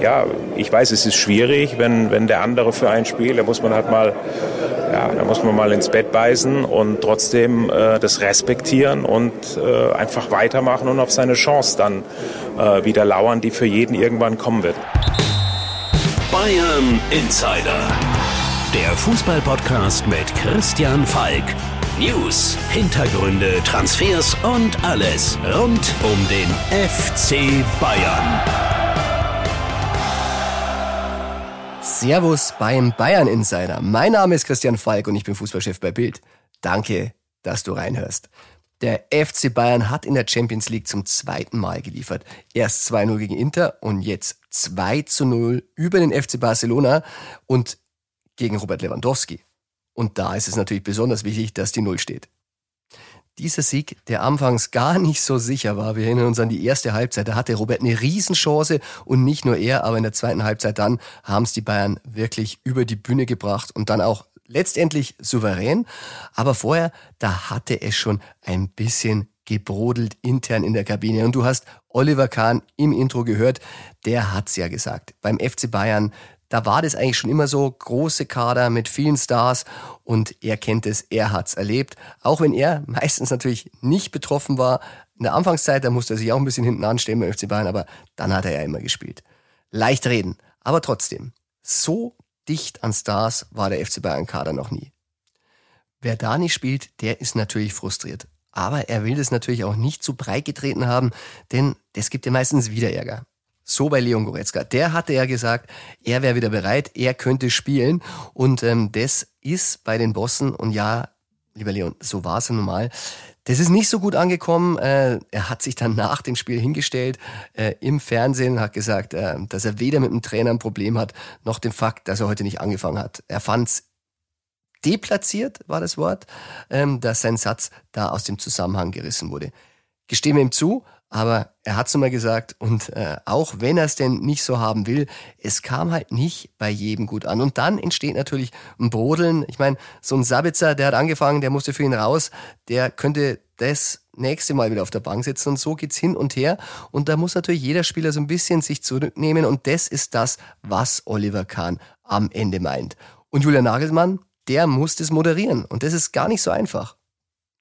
ja, ich weiß, es ist schwierig, wenn, wenn der andere für ein Spiel, da muss man halt mal, ja, da muss man mal ins Bett beißen und trotzdem äh, das respektieren und äh, einfach weitermachen und auf seine Chance dann äh, wieder lauern, die für jeden irgendwann kommen wird. Bayern Insider. Der Fußballpodcast mit Christian Falk. News, Hintergründe, Transfers und alles rund um den FC Bayern. Servus beim Bayern Insider. Mein Name ist Christian Falk und ich bin Fußballchef bei Bild. Danke, dass du reinhörst. Der FC Bayern hat in der Champions League zum zweiten Mal geliefert. Erst 2-0 gegen Inter und jetzt 2-0 über den FC Barcelona und gegen Robert Lewandowski. Und da ist es natürlich besonders wichtig, dass die Null steht. Dieser Sieg, der anfangs gar nicht so sicher war, wir erinnern uns an die erste Halbzeit, da hatte Robert eine Riesenchance und nicht nur er, aber in der zweiten Halbzeit dann haben es die Bayern wirklich über die Bühne gebracht und dann auch letztendlich souverän. Aber vorher, da hatte es schon ein bisschen gebrodelt intern in der Kabine. Und du hast Oliver Kahn im Intro gehört, der hat's ja gesagt. Beim FC Bayern, da war das eigentlich schon immer so, große Kader mit vielen Stars und er kennt es, er hat's erlebt. Auch wenn er meistens natürlich nicht betroffen war. In der Anfangszeit, da musste er sich auch ein bisschen hinten anstellen beim FC Bayern, aber dann hat er ja immer gespielt. Leicht reden, aber trotzdem. So dicht an Stars war der FC Bayern Kader noch nie. Wer da nicht spielt, der ist natürlich frustriert. Aber er will das natürlich auch nicht zu breit getreten haben, denn das gibt ja meistens wieder Ärger. So bei Leon Goretzka. Der hatte ja gesagt, er wäre wieder bereit, er könnte spielen. Und ähm, das ist bei den Bossen, und ja, lieber Leon, so war es ja normal. Das ist nicht so gut angekommen. Äh, er hat sich dann nach dem Spiel hingestellt äh, im Fernsehen hat gesagt, äh, dass er weder mit dem Trainer ein Problem hat, noch dem Fakt, dass er heute nicht angefangen hat. Er fand's deplatziert, war das Wort, ähm, dass sein Satz da aus dem Zusammenhang gerissen wurde. Gestehen wir ihm zu, aber er hat es mal gesagt und äh, auch wenn er es denn nicht so haben will, es kam halt nicht bei jedem gut an. Und dann entsteht natürlich ein Brodeln. Ich meine, so ein Sabitzer, der hat angefangen, der musste für ihn raus, der könnte das nächste Mal wieder auf der Bank sitzen und so geht's hin und her. Und da muss natürlich jeder Spieler so ein bisschen sich zurücknehmen und das ist das, was Oliver Kahn am Ende meint. Und Julian Nagelmann, der muss das moderieren und das ist gar nicht so einfach.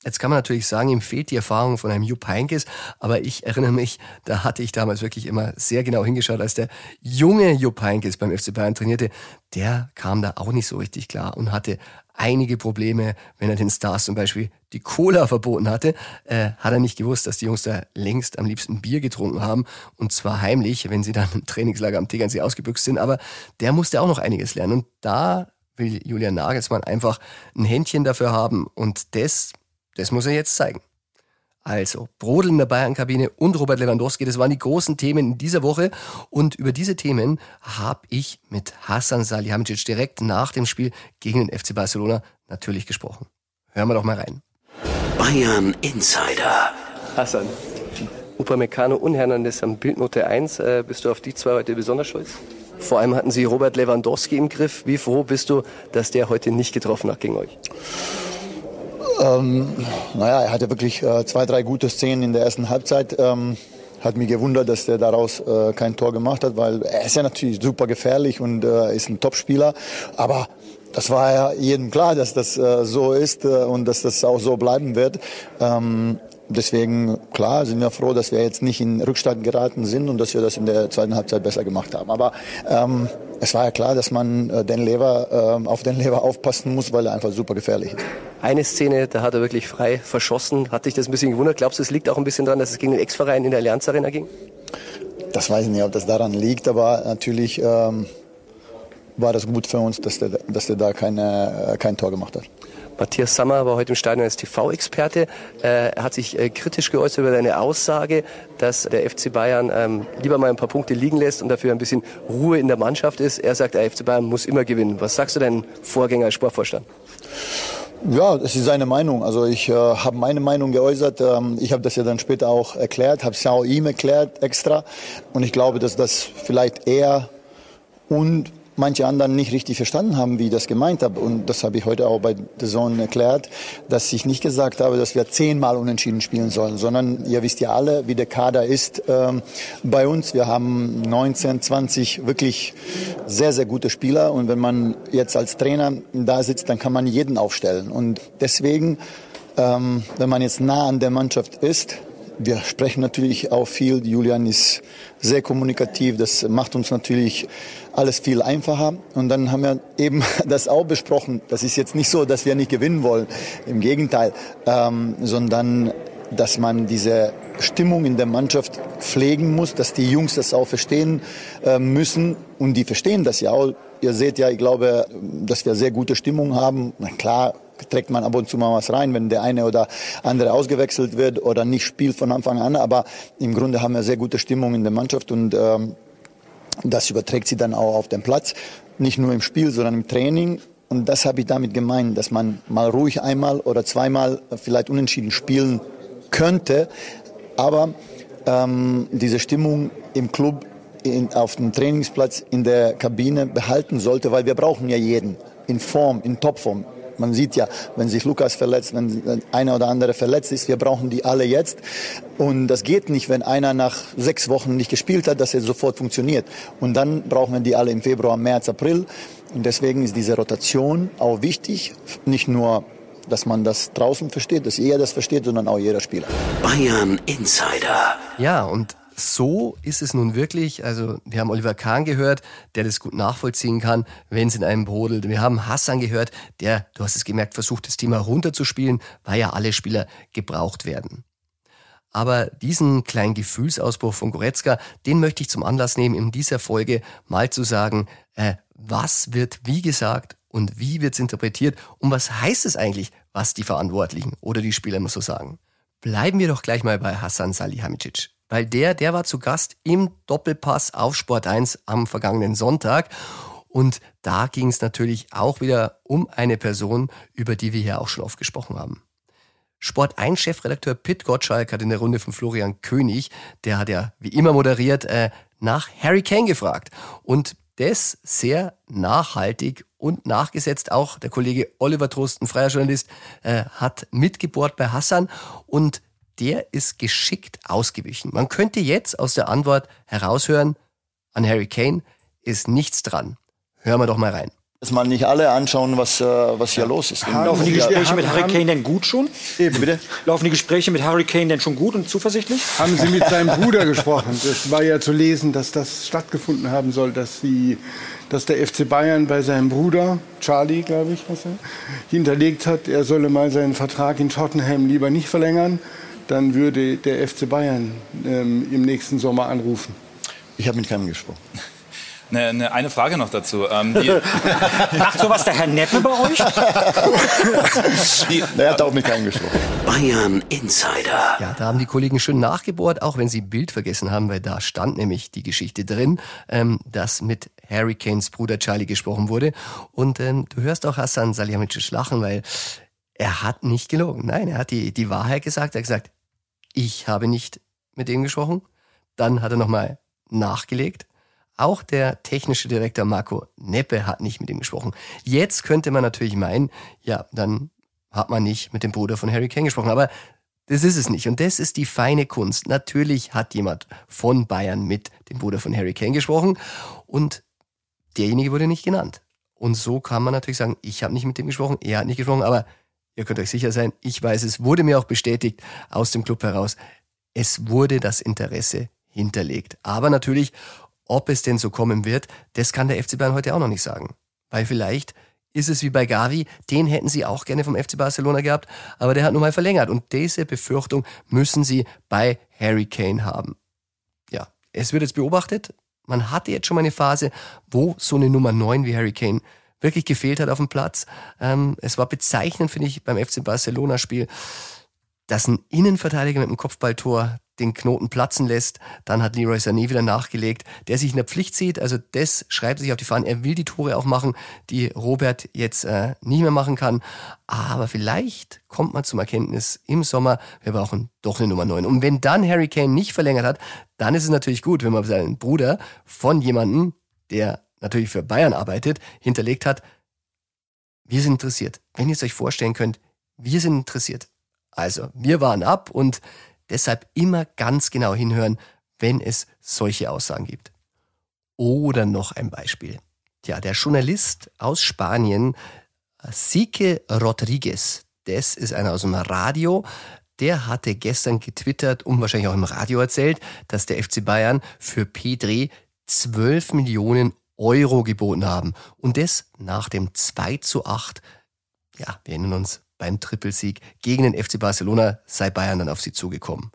Jetzt kann man natürlich sagen, ihm fehlt die Erfahrung von einem Jupp Heynckes, aber ich erinnere mich, da hatte ich damals wirklich immer sehr genau hingeschaut, als der junge Jupp Heynckes beim FC Bayern trainierte, der kam da auch nicht so richtig klar und hatte einige Probleme, wenn er den Stars zum Beispiel die Cola verboten hatte, äh, hat er nicht gewusst, dass die Jungs da längst am liebsten Bier getrunken haben und zwar heimlich, wenn sie dann im Trainingslager am Tegernsee ausgebüxt sind, aber der musste auch noch einiges lernen und da will Julian Nagelsmann einfach ein Händchen dafür haben und das das muss er jetzt zeigen. Also, Brodel in der Bayern-Kabine und Robert Lewandowski, das waren die großen Themen in dieser Woche. Und über diese Themen habe ich mit Hassan Salihamidzic direkt nach dem Spiel gegen den FC Barcelona natürlich gesprochen. Hören wir doch mal rein. Bayern Insider. Hassan, Upamecano und Hernandez am Bildnote 1. Äh, bist du auf die zwei heute besonders stolz? Vor allem hatten sie Robert Lewandowski im Griff. Wie froh bist du, dass der heute nicht getroffen hat gegen euch? Ähm, naja, er hatte wirklich äh, zwei, drei gute Szenen in der ersten Halbzeit. Ähm, hat mich gewundert, dass er daraus äh, kein Tor gemacht hat, weil er ist ja natürlich super gefährlich und äh, ist ein Topspieler. Aber das war ja jedem klar, dass das äh, so ist äh, und dass das auch so bleiben wird. Ähm, deswegen, klar, sind wir froh, dass wir jetzt nicht in Rückstand geraten sind und dass wir das in der zweiten Halbzeit besser gemacht haben. Aber ähm, es war ja klar, dass man äh, den Lever, äh, auf den Lever aufpassen muss, weil er einfach super gefährlich ist. Eine Szene, da hat er wirklich frei verschossen. Hat dich das ein bisschen gewundert? Glaubst du, es liegt auch ein bisschen daran, dass es gegen den Ex-Verein in der Allianz Arena ging? Das weiß ich nicht, ob das daran liegt, aber natürlich ähm, war das gut für uns, dass der, dass der da keine, äh, kein Tor gemacht hat. Matthias Sammer war heute im Stadion als TV-Experte. Äh, er hat sich äh, kritisch geäußert über deine Aussage, dass der FC Bayern ähm, lieber mal ein paar Punkte liegen lässt und dafür ein bisschen Ruhe in der Mannschaft ist. Er sagt, der FC Bayern muss immer gewinnen. Was sagst du deinem Vorgänger als Sportvorstand? Ja, das ist seine Meinung. Also ich äh, habe meine Meinung geäußert. Ähm, ich habe das ja dann später auch erklärt, habe es ja auch ihm erklärt extra. Und ich glaube, dass das vielleicht er und manche anderen nicht richtig verstanden haben, wie ich das gemeint habe. Und das habe ich heute auch bei The Zone erklärt, dass ich nicht gesagt habe, dass wir zehnmal unentschieden spielen sollen, sondern ihr wisst ja alle, wie der Kader ist ähm, bei uns. Wir haben 19, 20 wirklich sehr, sehr gute Spieler. Und wenn man jetzt als Trainer da sitzt, dann kann man jeden aufstellen. Und deswegen, ähm, wenn man jetzt nah an der Mannschaft ist, wir sprechen natürlich auch viel. Julian ist sehr kommunikativ. Das macht uns natürlich alles viel einfacher. Und dann haben wir eben das auch besprochen. Das ist jetzt nicht so, dass wir nicht gewinnen wollen. Im Gegenteil, ähm, sondern dass man diese Stimmung in der Mannschaft pflegen muss, dass die Jungs das auch verstehen äh, müssen. Und die verstehen das ja auch. Ihr seht ja, ich glaube, dass wir sehr gute Stimmung haben. Na klar, trägt man ab und zu mal was rein, wenn der eine oder andere ausgewechselt wird oder nicht spielt von Anfang an. Aber im Grunde haben wir sehr gute Stimmung in der Mannschaft und ähm, das überträgt sie dann auch auf den Platz, nicht nur im Spiel, sondern im Training. Und das habe ich damit gemeint, dass man mal ruhig einmal oder zweimal vielleicht unentschieden spielen könnte, aber ähm, diese Stimmung im Club, in, auf dem Trainingsplatz, in der Kabine behalten sollte, weil wir brauchen ja jeden in Form, in Topform. Man sieht ja, wenn sich Lukas verletzt, wenn einer oder andere verletzt ist, wir brauchen die alle jetzt. Und das geht nicht, wenn einer nach sechs Wochen nicht gespielt hat, dass er sofort funktioniert. Und dann brauchen wir die alle im Februar, März, April. Und deswegen ist diese Rotation auch wichtig, nicht nur dass man das draußen versteht, dass jeder das versteht, sondern auch jeder Spieler. Bayern Insider. Ja, und so ist es nun wirklich. Also wir haben Oliver Kahn gehört, der das gut nachvollziehen kann, wenn es in einem brodelt. Wir haben Hassan gehört, der, du hast es gemerkt, versucht, das Thema runterzuspielen, weil ja alle Spieler gebraucht werden. Aber diesen kleinen Gefühlsausbruch von Goretzka, den möchte ich zum Anlass nehmen, in dieser Folge mal zu sagen, äh, was wird wie gesagt und wie wird es interpretiert und was heißt es eigentlich, was die Verantwortlichen oder die Spieler immer so sagen. Bleiben wir doch gleich mal bei Hassan Salihamidzic weil der, der war zu Gast im Doppelpass auf Sport 1 am vergangenen Sonntag. Und da ging es natürlich auch wieder um eine Person, über die wir hier auch schon oft gesprochen haben. Sport 1 Chefredakteur Pitt Gottschalk hat in der Runde von Florian König, der hat ja wie immer moderiert, äh, nach Harry Kane gefragt. Und das sehr nachhaltig und nachgesetzt. Auch der Kollege Oliver Trosten, freier Journalist, äh, hat mitgebohrt bei Hassan und der ist geschickt ausgewichen. Man könnte jetzt aus der Antwort heraushören, an Harry Kane ist nichts dran. Hören wir doch mal rein. Dass man nicht alle anschauen, was, äh, was hier los ist. Laufen die Gespräche mit Harry Kane denn gut schon? Eben. Bitte? Laufen die Gespräche mit Harry Kane denn schon gut und zuversichtlich? Haben Sie mit seinem Bruder gesprochen? Das war ja zu lesen, dass das stattgefunden haben soll, dass, sie, dass der FC Bayern bei seinem Bruder, Charlie, glaube ich, was er, hinterlegt hat, er solle mal seinen Vertrag in Tottenham lieber nicht verlängern dann würde der FC Bayern ähm, im nächsten Sommer anrufen. Ich habe mit keinem gesprochen. Eine, eine, eine, Frage noch dazu. Ähm, Macht sowas der Herr Neppe bei euch? die, er hat auch mit keinem gesprochen. Bayern Insider. Ja, da haben die Kollegen schön nachgebohrt, auch wenn sie Bild vergessen haben, weil da stand nämlich die Geschichte drin, ähm, dass mit Harry Kanes Bruder Charlie gesprochen wurde. Und ähm, du hörst auch Hassan Salihamidzic lachen, weil er hat nicht gelogen. Nein, er hat die, die Wahrheit gesagt. Er hat gesagt, ich habe nicht mit ihm gesprochen. Dann hat er nochmal nachgelegt. Auch der technische Direktor Marco Neppe hat nicht mit ihm gesprochen. Jetzt könnte man natürlich meinen, ja, dann hat man nicht mit dem Bruder von Harry Kane gesprochen. Aber das ist es nicht. Und das ist die feine Kunst. Natürlich hat jemand von Bayern mit dem Bruder von Harry Kane gesprochen und derjenige wurde nicht genannt. Und so kann man natürlich sagen, ich habe nicht mit dem gesprochen, er hat nicht gesprochen, aber ihr könnt euch sicher sein, ich weiß, es wurde mir auch bestätigt aus dem Club heraus, es wurde das Interesse hinterlegt. Aber natürlich, ob es denn so kommen wird, das kann der FC Bayern heute auch noch nicht sagen. Weil vielleicht ist es wie bei Gavi, den hätten sie auch gerne vom FC Barcelona gehabt, aber der hat nun mal verlängert. Und diese Befürchtung müssen sie bei Harry Kane haben. Ja, es wird jetzt beobachtet. Man hatte jetzt schon mal eine Phase, wo so eine Nummer 9 wie Harry Kane wirklich gefehlt hat auf dem Platz. Ähm, es war bezeichnend, finde ich, beim FC Barcelona-Spiel, dass ein Innenverteidiger mit einem Kopfballtor den Knoten platzen lässt. Dann hat Leroy Sané wieder nachgelegt, der sich in der Pflicht sieht. Also das schreibt sich auf die Fahnen. Er will die Tore auch machen, die Robert jetzt äh, nicht mehr machen kann. Aber vielleicht kommt man zum Erkenntnis im Sommer, wir brauchen doch eine Nummer 9. Und wenn dann Harry Kane nicht verlängert hat, dann ist es natürlich gut, wenn man seinen Bruder von jemandem, der natürlich für Bayern arbeitet, hinterlegt hat, wir sind interessiert. Wenn ihr es euch vorstellen könnt, wir sind interessiert. Also, wir waren ab und deshalb immer ganz genau hinhören, wenn es solche Aussagen gibt. Oder noch ein Beispiel. Tja, der Journalist aus Spanien, Sique Rodriguez, das ist einer aus dem Radio, der hatte gestern getwittert und wahrscheinlich auch im Radio erzählt, dass der FC Bayern für Pedri 12 Millionen Euro geboten haben. Und das nach dem 2 zu 8, ja, wir erinnern uns, beim Trippelsieg gegen den FC Barcelona sei Bayern dann auf sie zugekommen.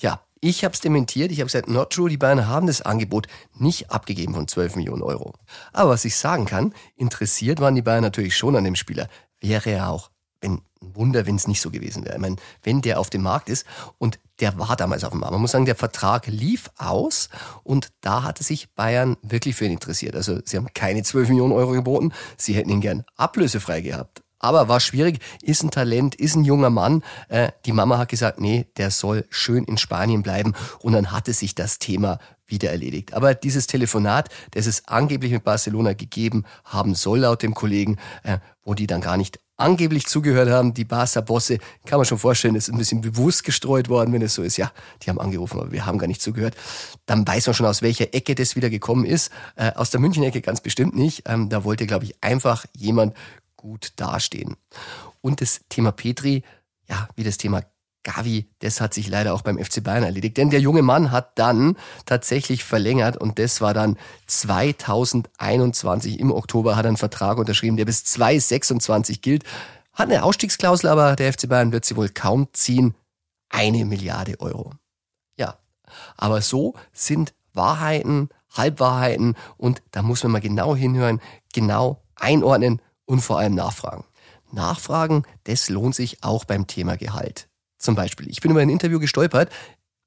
Ja, ich habe es dementiert, ich habe gesagt, not true, die Bayern haben das Angebot nicht abgegeben von 12 Millionen Euro. Aber was ich sagen kann, interessiert waren die Bayern natürlich schon an dem Spieler. Wäre er auch, ein Wunder, wenn es nicht so gewesen wäre. Ich meine, wenn der auf dem Markt ist und der war damals auf dem Markt. Man muss sagen, der Vertrag lief aus und da hatte sich Bayern wirklich für ihn interessiert. Also sie haben keine 12 Millionen Euro geboten, sie hätten ihn gern ablösefrei gehabt. Aber war schwierig, ist ein Talent, ist ein junger Mann. Äh, die Mama hat gesagt, nee, der soll schön in Spanien bleiben. Und dann hatte sich das Thema wieder erledigt. Aber dieses Telefonat, das es angeblich mit Barcelona gegeben haben soll, laut dem Kollegen, äh, wo die dann gar nicht angeblich zugehört haben, die Barca-Bosse, kann man schon vorstellen, ist ein bisschen bewusst gestreut worden, wenn es so ist. Ja, die haben angerufen, aber wir haben gar nicht zugehört. Dann weiß man schon, aus welcher Ecke das wieder gekommen ist. Äh, aus der München-Ecke ganz bestimmt nicht. Ähm, da wollte, glaube ich, einfach jemand gut dastehen. Und das Thema Petri, ja, wie das Thema Gavi, das hat sich leider auch beim FC Bayern erledigt. Denn der junge Mann hat dann tatsächlich verlängert und das war dann 2021 im Oktober hat er einen Vertrag unterschrieben, der bis 2026 gilt. Hat eine Ausstiegsklausel, aber der FC Bayern wird sie wohl kaum ziehen. Eine Milliarde Euro. Ja, aber so sind Wahrheiten, Halbwahrheiten und da muss man mal genau hinhören, genau einordnen, und vor allem nachfragen. Nachfragen, das lohnt sich auch beim Thema Gehalt. Zum Beispiel, ich bin über ein Interview gestolpert.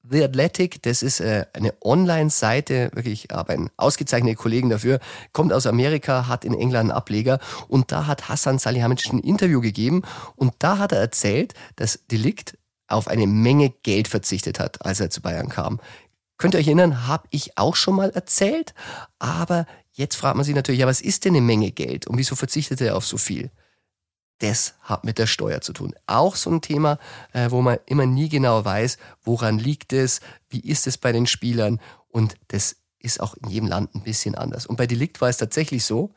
The Athletic, das ist äh, eine Online-Seite, wirklich, ich habe einen Kollegen dafür, kommt aus Amerika, hat in England einen Ableger und da hat Hassan Salihamidzic ein Interview gegeben und da hat er erzählt, dass Delikt auf eine Menge Geld verzichtet hat, als er zu Bayern kam. Könnt ihr euch erinnern, habe ich auch schon mal erzählt, aber Jetzt fragt man sich natürlich, ja, was ist denn eine Menge Geld und wieso verzichtet er auf so viel? Das hat mit der Steuer zu tun. Auch so ein Thema, äh, wo man immer nie genau weiß, woran liegt es, wie ist es bei den Spielern und das ist auch in jedem Land ein bisschen anders. Und bei Delikt war es tatsächlich so,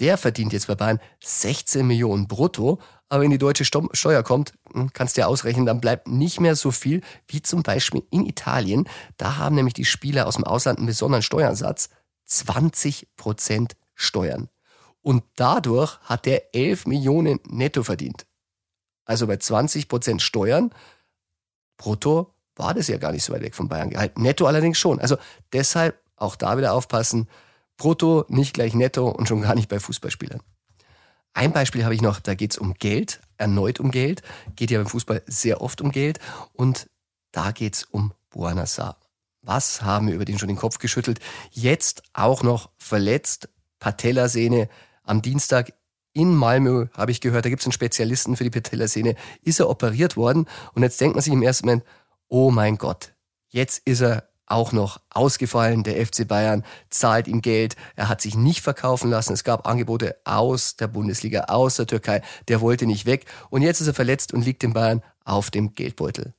der verdient jetzt bei Bayern 16 Millionen brutto, aber wenn die deutsche Steuer kommt, hm, kannst du ja ausrechnen, dann bleibt nicht mehr so viel wie zum Beispiel in Italien. Da haben nämlich die Spieler aus dem Ausland einen besonderen Steuersatz. 20 Prozent Steuern. Und dadurch hat er 11 Millionen netto verdient. Also bei 20 Prozent Steuern brutto war das ja gar nicht so weit weg von Bayern gehalten. Netto allerdings schon. Also deshalb auch da wieder aufpassen. Brutto nicht gleich netto und schon gar nicht bei Fußballspielern. Ein Beispiel habe ich noch, da geht es um Geld, erneut um Geld. Geht ja beim Fußball sehr oft um Geld. Und da geht es um Buonasar. Was haben wir über den schon den Kopf geschüttelt? Jetzt auch noch verletzt, Patellasehne. Am Dienstag in Malmö habe ich gehört, da gibt es einen Spezialisten für die Patellasehne. Ist er operiert worden? Und jetzt denkt man sich im ersten Moment, oh mein Gott, jetzt ist er auch noch ausgefallen. Der FC Bayern zahlt ihm Geld. Er hat sich nicht verkaufen lassen. Es gab Angebote aus der Bundesliga, aus der Türkei. Der wollte nicht weg. Und jetzt ist er verletzt und liegt in Bayern auf dem Geldbeutel.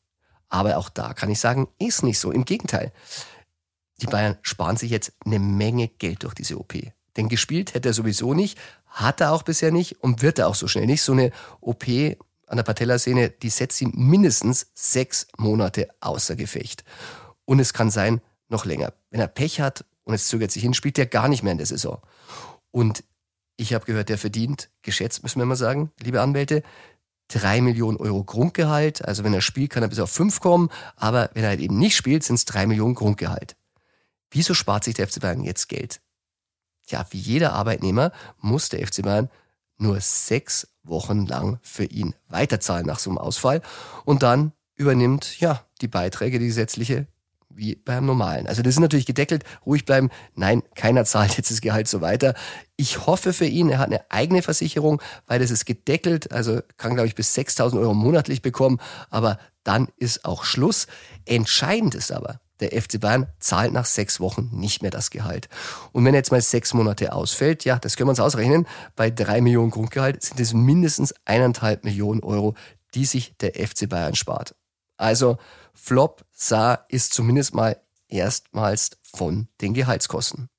Aber auch da kann ich sagen, ist nicht so. Im Gegenteil. Die Bayern sparen sich jetzt eine Menge Geld durch diese OP. Denn gespielt hätte er sowieso nicht, hat er auch bisher nicht und wird er auch so schnell nicht. So eine OP an der Patellasehne, die setzt ihn mindestens sechs Monate außer Gefecht. Und es kann sein, noch länger. Wenn er Pech hat und es zögert sich hin, spielt er gar nicht mehr in der Saison. Und ich habe gehört, der verdient, geschätzt müssen wir mal sagen, liebe Anwälte, drei Millionen Euro Grundgehalt. Also wenn er spielt, kann er bis auf fünf kommen. Aber wenn er halt eben nicht spielt, sind es drei Millionen Grundgehalt. Wieso spart sich der FC Bayern jetzt Geld? Ja, wie jeder Arbeitnehmer muss der FC Bayern nur sechs Wochen lang für ihn weiterzahlen nach so einem Ausfall. Und dann übernimmt, ja, die Beiträge, die gesetzliche wie beim normalen. Also das ist natürlich gedeckelt, ruhig bleiben. Nein, keiner zahlt jetzt das Gehalt so weiter. Ich hoffe für ihn, er hat eine eigene Versicherung, weil das ist gedeckelt, also kann glaube ich bis 6000 Euro monatlich bekommen, aber dann ist auch Schluss. Entscheidend ist aber, Der FC Bayern zahlt nach sechs Wochen nicht mehr das Gehalt. Und wenn er jetzt mal sechs Monate ausfällt, ja, das können wir uns ausrechnen, bei drei Millionen Grundgehalt sind es mindestens eineinhalb Millionen Euro, die sich der FC Bayern spart. Also Flop sah ist zumindest mal erstmals von den Gehaltskosten.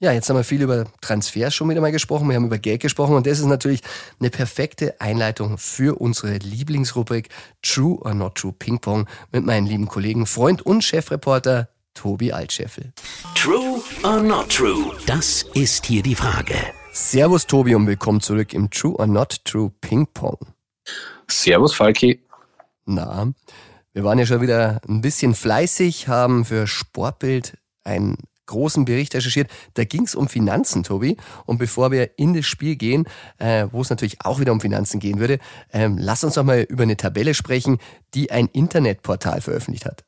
Ja, jetzt haben wir viel über Transfers schon wieder mal gesprochen. Wir haben über Geld gesprochen und das ist natürlich eine perfekte Einleitung für unsere Lieblingsrubrik True or Not True Ping Pong mit meinem lieben Kollegen, Freund und Chefreporter Tobi Altscheffel. True or not true? Das ist hier die Frage. Servus Tobi und willkommen zurück im True or Not True Ping Pong. Servus Falki. Na, wir waren ja schon wieder ein bisschen fleißig, haben für Sportbild ein großen Bericht recherchiert. Da ging es um Finanzen, Tobi. Und bevor wir in das Spiel gehen, äh, wo es natürlich auch wieder um Finanzen gehen würde, ähm, lass uns doch mal über eine Tabelle sprechen, die ein Internetportal veröffentlicht hat.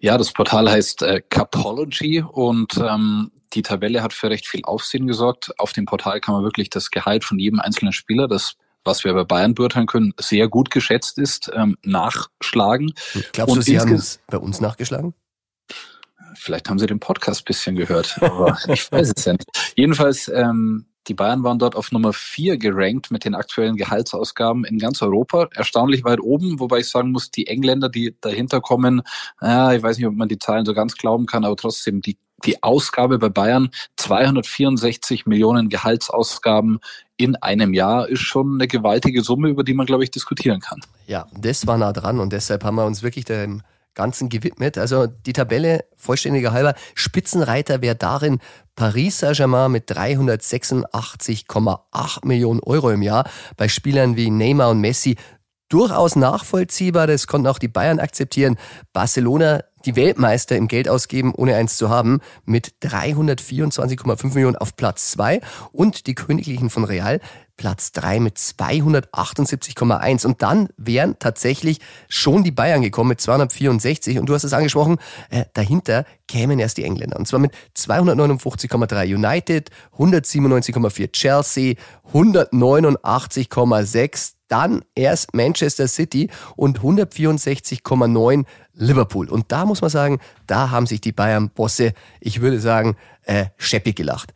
Ja, das Portal heißt äh, Capology und ähm, die Tabelle hat für recht viel Aufsehen gesorgt. Auf dem Portal kann man wirklich das Gehalt von jedem einzelnen Spieler, das was wir bei Bayern beurteilen können, sehr gut geschätzt ist, ähm, nachschlagen. Glaubst du, Sie haben es bei uns nachgeschlagen? Vielleicht haben Sie den Podcast bisschen gehört, aber ich weiß es ja nicht. Jedenfalls, ähm, die Bayern waren dort auf Nummer vier gerankt mit den aktuellen Gehaltsausgaben in ganz Europa. Erstaunlich weit oben, wobei ich sagen muss, die Engländer, die dahinter kommen, äh, ich weiß nicht, ob man die Zahlen so ganz glauben kann, aber trotzdem, die, die Ausgabe bei Bayern, 264 Millionen Gehaltsausgaben in einem Jahr, ist schon eine gewaltige Summe, über die man, glaube ich, diskutieren kann. Ja, das war nah dran und deshalb haben wir uns wirklich dem Ganzen gewidmet. Also die Tabelle, vollständiger halber, Spitzenreiter wäre darin Paris Saint-Germain mit 386,8 Millionen Euro im Jahr. Bei Spielern wie Neymar und Messi durchaus nachvollziehbar, das konnten auch die Bayern akzeptieren. Barcelona, die Weltmeister im Geld ausgeben, ohne eins zu haben, mit 324,5 Millionen auf Platz zwei und die Königlichen von Real Platz drei mit 278,1 und dann wären tatsächlich schon die Bayern gekommen mit 264 und du hast es angesprochen, äh, dahinter kämen erst die Engländer und zwar mit 259,3 United, 197,4 Chelsea, 189,6 dann erst Manchester City und 164,9 Liverpool. Und da muss man sagen, da haben sich die Bayern-Bosse, ich würde sagen, äh, scheppig gelacht.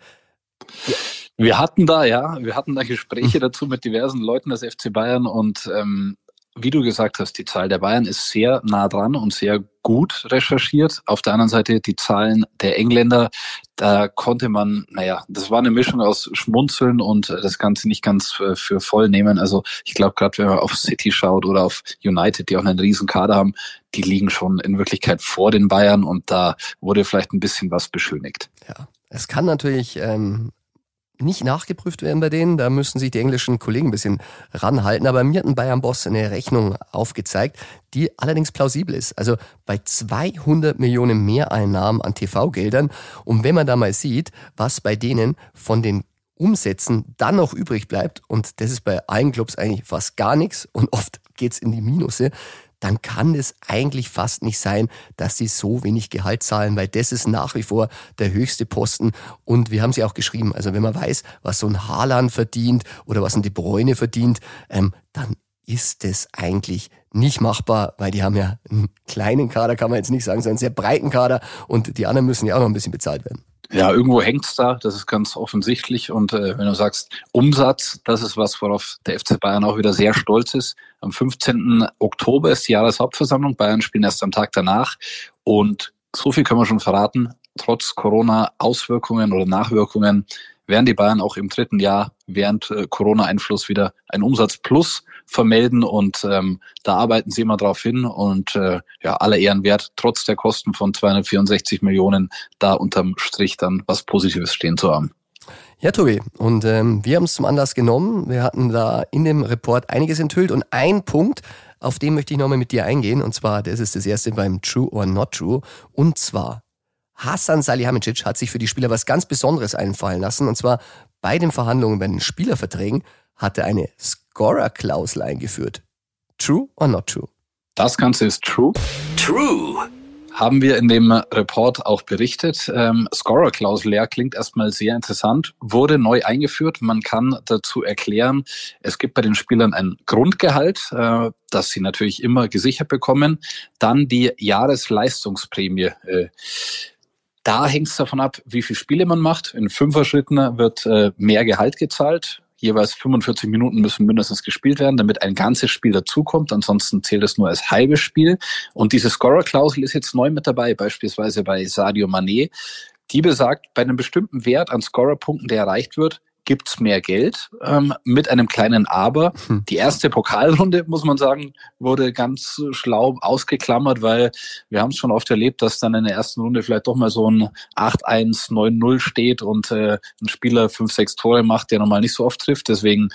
Ja. Wir hatten da, ja, wir hatten da Gespräche dazu mit diversen Leuten des FC Bayern und ähm, wie du gesagt hast, die Zahl der Bayern ist sehr nah dran und sehr gut recherchiert. Auf der anderen Seite die Zahlen der Engländer, da konnte man, naja, das war eine Mischung aus Schmunzeln und das Ganze nicht ganz für, für voll nehmen. Also ich glaube, gerade wenn man auf City schaut oder auf United, die auch einen riesen Kader haben, die liegen schon in Wirklichkeit vor den Bayern und da wurde vielleicht ein bisschen was beschönigt. Ja, es kann natürlich ähm, nicht nachgeprüft werden bei denen. Da müssen sich die englischen Kollegen ein bisschen ranhalten. Aber mir hat ein Bayern-Boss eine Rechnung aufgezeigt, die allerdings plausibel ist. Also bei 200 Millionen Mehreinnahmen an TV-Geldern. Und wenn man da mal sieht, was bei denen von den Umsätzen dann noch übrig bleibt, und das ist bei allen Clubs eigentlich fast gar nichts und oft geht's in die Minusse, dann kann es eigentlich fast nicht sein, dass sie so wenig Gehalt zahlen, weil das ist nach wie vor der höchste Posten. Und wir haben sie auch geschrieben, also wenn man weiß, was so ein Haaland verdient oder was ein De Bruyne verdient, ähm, dann ist es eigentlich nicht machbar, weil die haben ja einen kleinen Kader, kann man jetzt nicht sagen, sondern einen sehr breiten Kader und die anderen müssen ja auch noch ein bisschen bezahlt werden. Ja, irgendwo hängt's da, das ist ganz offensichtlich. Und äh, wenn du sagst Umsatz, das ist was, worauf der FC Bayern auch wieder sehr stolz ist. Am 15. Oktober ist die Jahreshauptversammlung. Bayern spielen erst am Tag danach. Und so viel können wir schon verraten. Trotz Corona-Auswirkungen oder Nachwirkungen werden die Bayern auch im dritten Jahr während äh, Corona-Einfluss wieder ein Umsatz plus vermelden und ähm, da arbeiten sie immer drauf hin und äh, ja, alle Ehren wert, trotz der Kosten von 264 Millionen da unterm Strich dann was Positives stehen zu haben. Ja, Tobi, und ähm, wir haben es zum Anlass genommen. Wir hatten da in dem Report einiges enthüllt und ein Punkt, auf den möchte ich nochmal mit dir eingehen, und zwar, das ist das erste beim True or Not True, und zwar Hassan Salihamidzic hat sich für die Spieler was ganz Besonderes einfallen lassen, und zwar bei den Verhandlungen bei den Spielerverträgen hat er eine Scorer-Klausel eingeführt. True or not true? Das Ganze ist true. True. haben wir in dem Report auch berichtet. Ähm, Scorer-Klausel, ja, klingt erstmal sehr interessant, wurde neu eingeführt. Man kann dazu erklären, es gibt bei den Spielern ein Grundgehalt, äh, das sie natürlich immer gesichert bekommen. Dann die Jahresleistungsprämie. Äh, da hängt es davon ab, wie viele Spiele man macht. In Fünfer-Schritten wird äh, mehr Gehalt gezahlt jeweils 45 Minuten müssen mindestens gespielt werden, damit ein ganzes Spiel dazukommt. Ansonsten zählt es nur als halbes Spiel. Und diese Scorer-Klausel ist jetzt neu mit dabei, beispielsweise bei Sadio Mané. Die besagt, bei einem bestimmten Wert an Scorerpunkten, der erreicht wird, gibt's mehr Geld ähm, mit einem kleinen Aber. Hm. Die erste Pokalrunde, muss man sagen, wurde ganz schlau ausgeklammert, weil wir haben es schon oft erlebt, dass dann in der ersten Runde vielleicht doch mal so ein 8-1, 9-0 steht und äh, ein Spieler 5, 6 Tore macht, der normal nicht so oft trifft. Deswegen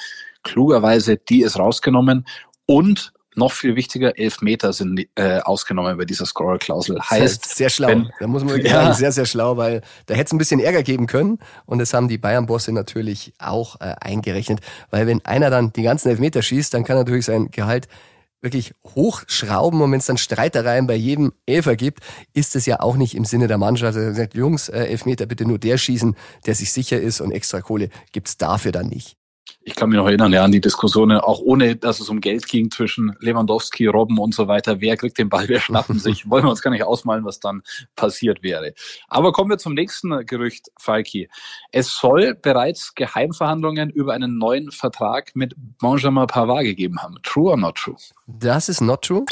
klugerweise, die ist rausgenommen. Und noch viel wichtiger, elf Meter sind äh, ausgenommen bei dieser Scorer-Klausel. Heißt, sehr schlau. Wenn, da muss man wirklich ja. sagen, sehr, sehr schlau, weil da hätte es ein bisschen Ärger geben können. Und das haben die Bayern-Bosse natürlich auch äh, eingerechnet. Weil wenn einer dann die ganzen Elfmeter schießt, dann kann er natürlich sein Gehalt wirklich hochschrauben und wenn es dann Streitereien bei jedem Elfer gibt, ist es ja auch nicht im Sinne der Mannschaft. Also gesagt, Jungs, äh, Elfmeter bitte nur der schießen, der sich sicher ist und extra Kohle gibt's dafür dann nicht ich kann mich noch erinnern, ja, an die Diskussionen, auch ohne, dass es um Geld ging zwischen Lewandowski, Robben und so weiter. Wer kriegt den Ball, wer schnappen sich? Wollen wir uns gar nicht ausmalen, was dann passiert wäre. Aber kommen wir zum nächsten Gerücht, Falki. Es soll bereits Geheimverhandlungen über einen neuen Vertrag mit Benjamin Pavard gegeben haben. True or not true? Das ist not true.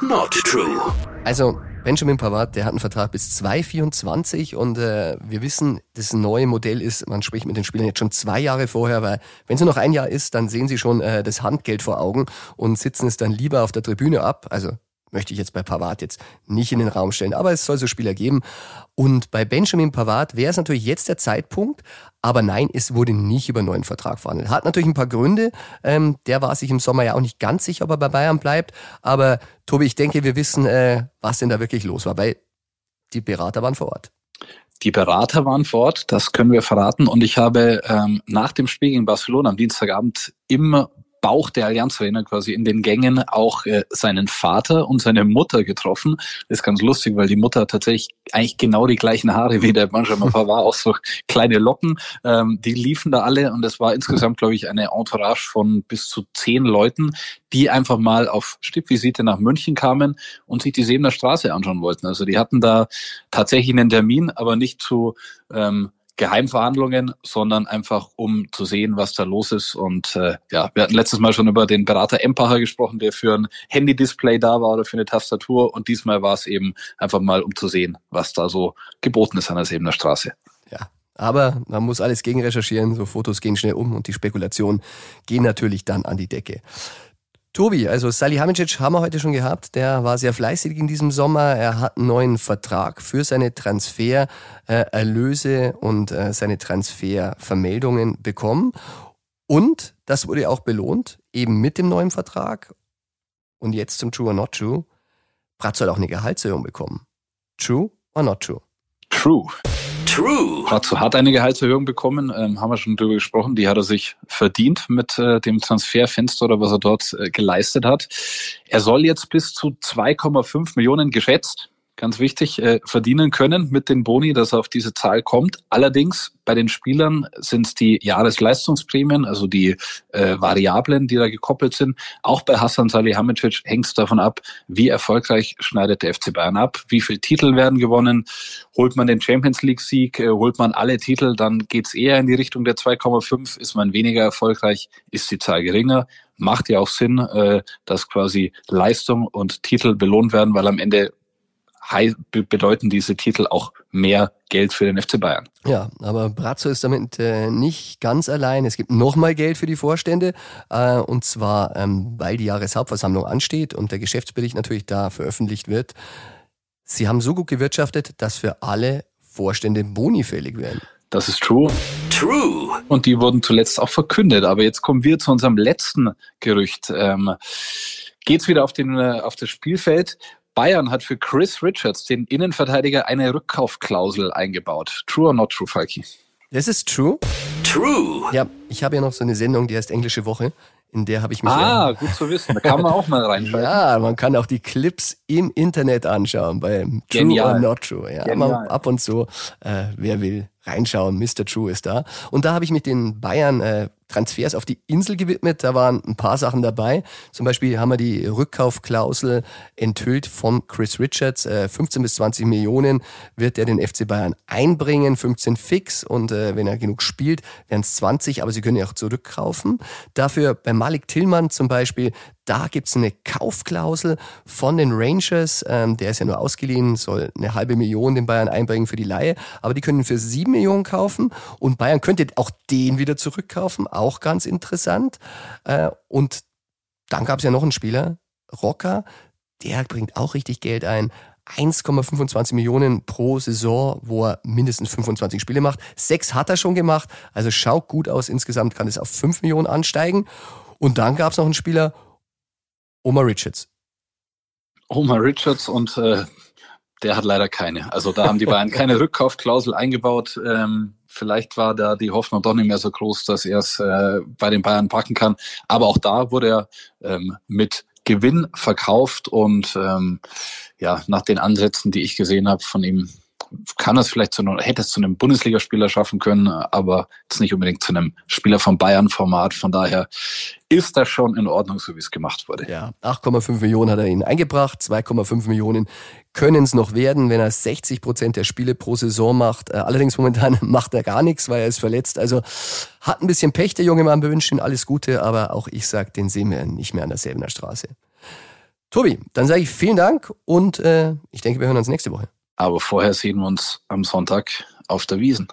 Not true. Also, Benjamin Pavard, der hat einen Vertrag bis 2024 und äh, wir wissen, das neue Modell ist, man spricht mit den Spielern jetzt schon zwei Jahre vorher, weil wenn es nur noch ein Jahr ist, dann sehen sie schon äh, das Handgeld vor Augen und sitzen es dann lieber auf der Tribüne ab. Also möchte ich jetzt bei Pavard jetzt nicht in den Raum stellen, aber es soll so Spieler geben. Und bei Benjamin Pavard wäre es natürlich jetzt der Zeitpunkt, aber nein, es wurde nicht über einen neuen Vertrag verhandelt. Hat natürlich ein paar Gründe. Ähm, der war sich im Sommer ja auch nicht ganz sicher, ob er bei Bayern bleibt. Aber Tobi, ich denke, wir wissen, äh, was denn da wirklich los war, weil die Berater waren vor Ort. Die Berater waren vor Ort, das können wir verraten. Und ich habe ähm, nach dem Spiel gegen Barcelona am Dienstagabend immer Bauch der Allianz Arena quasi in den Gängen auch äh, seinen Vater und seine Mutter getroffen. Das ist ganz lustig, weil die Mutter tatsächlich eigentlich genau die gleichen Haare wie der Benjamin Pavard, auch so kleine Locken. Ähm, die liefen da alle und es war insgesamt, glaube ich, eine Entourage von bis zu zehn Leuten, die einfach mal auf Stippvisite nach München kamen und sich die Sebener Straße anschauen wollten. Also die hatten da tatsächlich einen Termin, aber nicht zu ähm, Geheimverhandlungen, sondern einfach um zu sehen, was da los ist. Und äh, ja, wir hatten letztes Mal schon über den Berater Empacher gesprochen, der für ein Handy-Display da war oder für eine Tastatur. Und diesmal war es eben einfach mal, um zu sehen, was da so geboten ist an der Sebener Straße. Ja, aber man muss alles gegen recherchieren. So Fotos gehen schnell um und die Spekulationen gehen natürlich dann an die Decke. Tobi, also Salihamidzic haben wir heute schon gehabt. Der war sehr fleißig in diesem Sommer. Er hat einen neuen Vertrag für seine Transfererlöse und äh, seine Transfervermeldungen bekommen. Und das wurde auch belohnt, eben mit dem neuen Vertrag. Und jetzt zum True or Not True. Bratzo hat auch eine Gehaltserhöhung bekommen. True or not true? True. True. Dazu hat eine Gehaltserhöhung bekommen, ähm, haben wir schon drüber gesprochen. Die hat er sich verdient mit äh, dem Transferfenster oder was er dort äh, geleistet hat. Er soll jetzt bis zu 2,5 Millionen geschätzt ganz wichtig, äh, verdienen können mit den Boni, dass er auf diese Zahl kommt. Allerdings bei den Spielern sind es die Jahresleistungsprämien, also die äh, Variablen, die da gekoppelt sind. Auch bei Hassan Salihamidzic hängt es davon ab, wie erfolgreich schneidet der FC Bayern ab, wie viele Titel werden gewonnen. Holt man den Champions League-Sieg, äh, holt man alle Titel, dann geht's eher in die Richtung der 2,5. Ist man weniger erfolgreich, ist die Zahl geringer macht ja auch Sinn, äh, dass quasi Leistung und Titel belohnt werden, weil am Ende bedeuten diese Titel auch mehr Geld für den FC Bayern. Ja, aber Brazzo ist damit äh, nicht ganz allein. Es gibt nochmal Geld für die Vorstände äh, und zwar, ähm, weil die Jahreshauptversammlung ansteht und der Geschäftsbericht natürlich da veröffentlicht wird. Sie haben so gut gewirtschaftet, dass für alle Vorstände Boni fällig werden. Das ist true. True. Und die wurden zuletzt auch verkündet. Aber jetzt kommen wir zu unserem letzten Gerücht. Ähm, geht's wieder auf, den, äh, auf das Spielfeld. Bayern hat für Chris Richards, den Innenverteidiger, eine Rückkaufklausel eingebaut. True or not true, Falki? Das ist true. True. Ja, ich habe ja noch so eine Sendung, die heißt Englische Woche. In der habe ich mich. Ah, gut zu wissen. Da kann man auch mal reinschauen. Ja, man kann auch die Clips im Internet anschauen, beim True Genial. or Not True. Ja, ab und zu, äh, wer will, reinschauen. Mr. True ist da. Und da habe ich mit den Bayern äh, Transfers auf die Insel gewidmet. Da waren ein paar Sachen dabei. Zum Beispiel haben wir die Rückkaufklausel enthüllt von Chris Richards. Äh, 15 bis 20 Millionen wird er den FC Bayern einbringen. 15 fix und äh, wenn er genug spielt, wären es 20, aber sie können ihn auch zurückkaufen. Dafür bei Malik Tillmann zum Beispiel, da gibt's eine Kaufklausel von den Rangers. Ähm, der ist ja nur ausgeliehen, soll eine halbe Million den Bayern einbringen für die Laie. Aber die können für sieben Millionen kaufen und Bayern könnte auch den wieder zurückkaufen. Auch ganz interessant. Äh, und dann gab's ja noch einen Spieler, Rocker, der bringt auch richtig Geld ein. 1,25 Millionen pro Saison, wo er mindestens 25 Spiele macht. Sechs hat er schon gemacht, also schaut gut aus. Insgesamt kann es auf 5 Millionen ansteigen. Und dann gab's noch einen Spieler, Omar Richards. Omar Richards und äh, der hat leider keine. Also da haben die Bayern keine Rückkaufklausel eingebaut. Ähm, vielleicht war da die Hoffnung doch nicht mehr so groß, dass er es äh, bei den Bayern packen kann. Aber auch da wurde er ähm, mit Gewinn verkauft und ähm, ja, nach den Ansätzen, die ich gesehen habe von ihm, kann es vielleicht zu einem, hätte es zu einem Bundesligaspieler schaffen können, aber jetzt nicht unbedingt zu einem Spieler vom Bayern-Format. Von daher ist das schon in Ordnung, so wie es gemacht wurde. Ja, 8,5 Millionen hat er ihn eingebracht, 2,5 Millionen können es noch werden, wenn er 60 Prozent der Spiele pro Saison macht. Äh, Allerdings momentan macht er gar nichts, weil er ist verletzt. Also hat ein bisschen Pech, der junge Mann. Wir wünschen ihm alles Gute, aber auch ich sag, den sehen wir nicht mehr an der Selbener Straße. Tobi, dann sage ich vielen Dank und äh, ich denke, wir hören uns nächste Woche. Aber vorher sehen wir uns am Sonntag auf der Wiesen.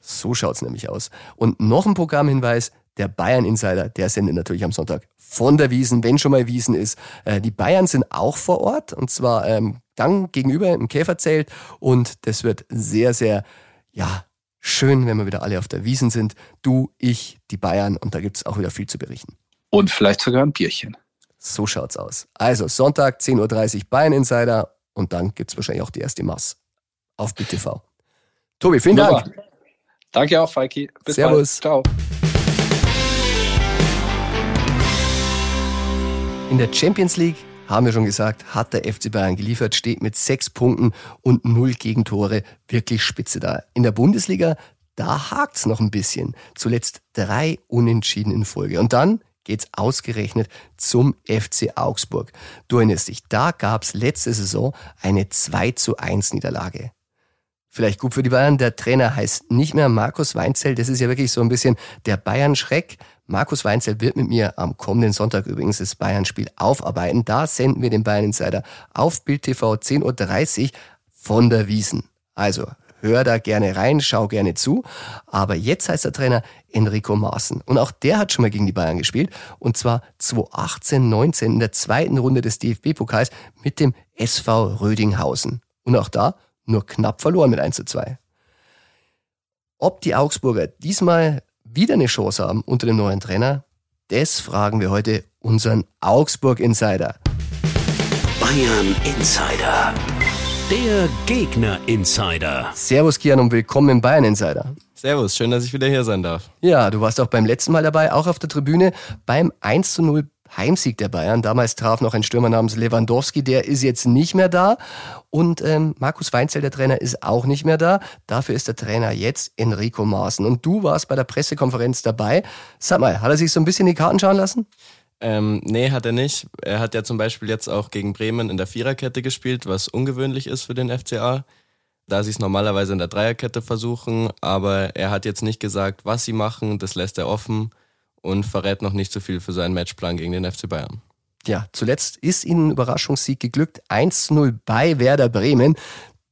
So schaut's nämlich aus. Und noch ein Programmhinweis, der Bayern Insider, der sendet natürlich am Sonntag von der Wiesen, wenn schon mal Wiesen ist. Äh, die Bayern sind auch vor Ort und zwar ähm, dann gegenüber im Käferzelt und das wird sehr, sehr, ja, schön, wenn wir wieder alle auf der Wiesen sind. Du, ich, die Bayern und da gibt's auch wieder viel zu berichten. Und vielleicht sogar ein Bierchen. So schaut's aus. Also Sonntag 10.30 Uhr Bayern Insider und dann gibt's wahrscheinlich auch die erste Mass auf BTV. Tobi, vielen Dank. Danke auch, Falki. Bis Servus. bald. Ciao. In der Champions League, haben wir schon gesagt, hat der FC Bayern geliefert, steht mit sechs Punkten und null Gegentore wirklich spitze da. In der Bundesliga, da hakt's noch ein bisschen. Zuletzt drei Unentschieden in Folge. Und dann geht's ausgerechnet zum FC Augsburg. Du erinnerst dich, da gab's letzte Saison eine 2 zu 1 Niederlage. Vielleicht gut für die Bayern. Der Trainer heißt nicht mehr Markus Weinzell. Das ist ja wirklich so ein bisschen der Bayern-Schreck. Markus Weinzell wird mit mir am kommenden Sonntag übrigens das Bayern-Spiel aufarbeiten. Da senden wir den Bayern Insider auf Bild TV 10.30 Uhr von der Wiesen. Also hör da gerne rein, schau gerne zu. Aber jetzt heißt der Trainer Enrico Maaßen. Und auch der hat schon mal gegen die Bayern gespielt. Und zwar 2018, 19 in der zweiten Runde des DFB-Pokals mit dem SV Rödinghausen. Und auch da nur knapp verloren mit 1 zu 2. Ob die Augsburger diesmal wieder eine Chance haben unter dem neuen Trainer, das fragen wir heute unseren Augsburg-Insider. Bayern Insider. Der Gegner Insider. Servus Kian und willkommen im Bayern-Insider. Servus, schön, dass ich wieder hier sein darf. Ja, du warst auch beim letzten Mal dabei, auch auf der Tribüne beim 1 zu 0 Heimsieg der Bayern. Damals traf noch ein Stürmer namens Lewandowski, der ist jetzt nicht mehr da. Und ähm, Markus Weinzell, der Trainer, ist auch nicht mehr da. Dafür ist der Trainer jetzt Enrico Maaßen. Und du warst bei der Pressekonferenz dabei. Sag mal, hat er sich so ein bisschen die Karten schauen lassen? Ähm, nee, hat er nicht. Er hat ja zum Beispiel jetzt auch gegen Bremen in der Viererkette gespielt, was ungewöhnlich ist für den FCA. Da sie es normalerweise in der Dreierkette versuchen, aber er hat jetzt nicht gesagt, was sie machen, das lässt er offen und verrät noch nicht so viel für seinen Matchplan gegen den FC Bayern. Ja, zuletzt ist ihnen ein Überraschungssieg geglückt. 1-0 bei Werder Bremen.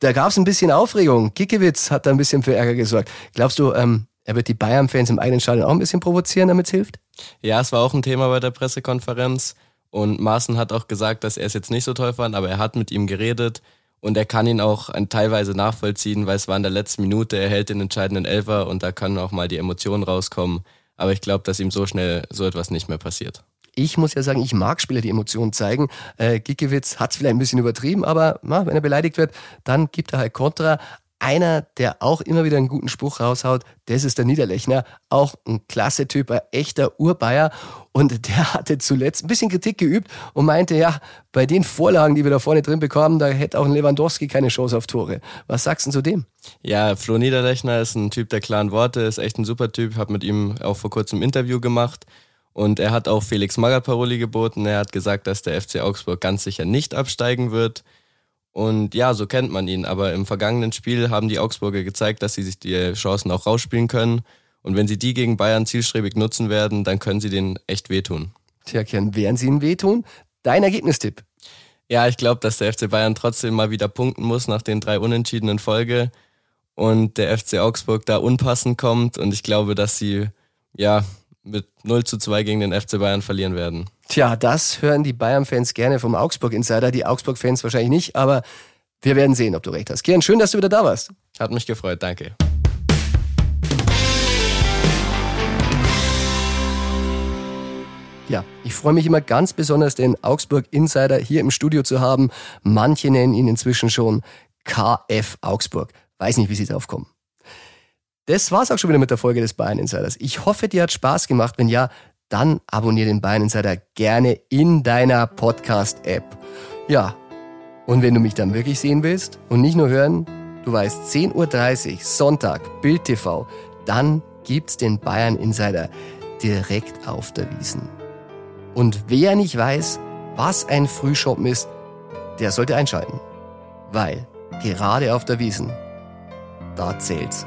Da gab es ein bisschen Aufregung. Kickewitz hat da ein bisschen für Ärger gesorgt. Glaubst du, ähm, er wird die Bayern-Fans im eigenen Stadion auch ein bisschen provozieren, damit es hilft? Ja, es war auch ein Thema bei der Pressekonferenz und Maaßen hat auch gesagt, dass er es jetzt nicht so toll fand, aber er hat mit ihm geredet und er kann ihn auch teilweise nachvollziehen, weil es war in der letzten Minute, er hält den entscheidenden Elfer und da können auch mal die Emotionen rauskommen. Aber ich glaube, dass ihm so schnell so etwas nicht mehr passiert. Ich muss ja sagen, ich mag Spieler, die Emotionen zeigen. Äh, Giekewitz hat es vielleicht ein bisschen übertrieben, aber na, wenn er beleidigt wird, dann gibt er halt Kontra. Einer, der auch immer wieder einen guten Spruch raushaut, das ist der Niederlechner. Auch ein klasse Typ, ein echter Urbayer. Und der hatte zuletzt ein bisschen Kritik geübt und meinte, ja, bei den Vorlagen, die wir da vorne drin bekommen, da hätte auch ein Lewandowski keine Chance auf Tore. Was sagst du zu dem? Ja, Flo Niederlechner ist ein Typ der klaren Worte, ist echt ein super Typ, habe mit ihm auch vor kurzem ein Interview gemacht. Und er hat auch Felix Magath Paroli geboten. Er hat gesagt, dass der FC Augsburg ganz sicher nicht absteigen wird. Und ja, so kennt man ihn. Aber im vergangenen Spiel haben die Augsburger gezeigt, dass sie sich die Chancen auch rausspielen können. Und wenn sie die gegen Bayern zielstrebig nutzen werden, dann können sie denen echt wehtun. Tja, Kern, werden sie ihnen wehtun? Dein Ergebnistipp? Ja, ich glaube, dass der FC Bayern trotzdem mal wieder punkten muss nach den drei Unentschiedenen Folge und der FC Augsburg da unpassend kommt. Und ich glaube, dass sie ja mit 0 zu 2 gegen den FC Bayern verlieren werden. Tja, das hören die Bayern-Fans gerne vom Augsburg-Insider, die Augsburg-Fans wahrscheinlich nicht, aber wir werden sehen, ob du recht hast. Kian, schön, dass du wieder da warst. Hat mich gefreut, danke. Ja, ich freue mich immer ganz besonders, den Augsburg-Insider hier im Studio zu haben. Manche nennen ihn inzwischen schon KF Augsburg. Weiß nicht, wie sie drauf kommen. Das war's auch schon wieder mit der Folge des Bayern Insiders. Ich hoffe, dir hat Spaß gemacht. Wenn ja, dann abonniere den Bayern Insider gerne in deiner Podcast-App. Ja, und wenn du mich dann wirklich sehen willst und nicht nur hören, du weißt, 10.30 Uhr, Sonntag, Bild TV, dann gibt's den Bayern Insider direkt auf der Wiesen. Und wer nicht weiß, was ein Frühschoppen ist, der sollte einschalten. Weil gerade auf der Wiesen, da zählt's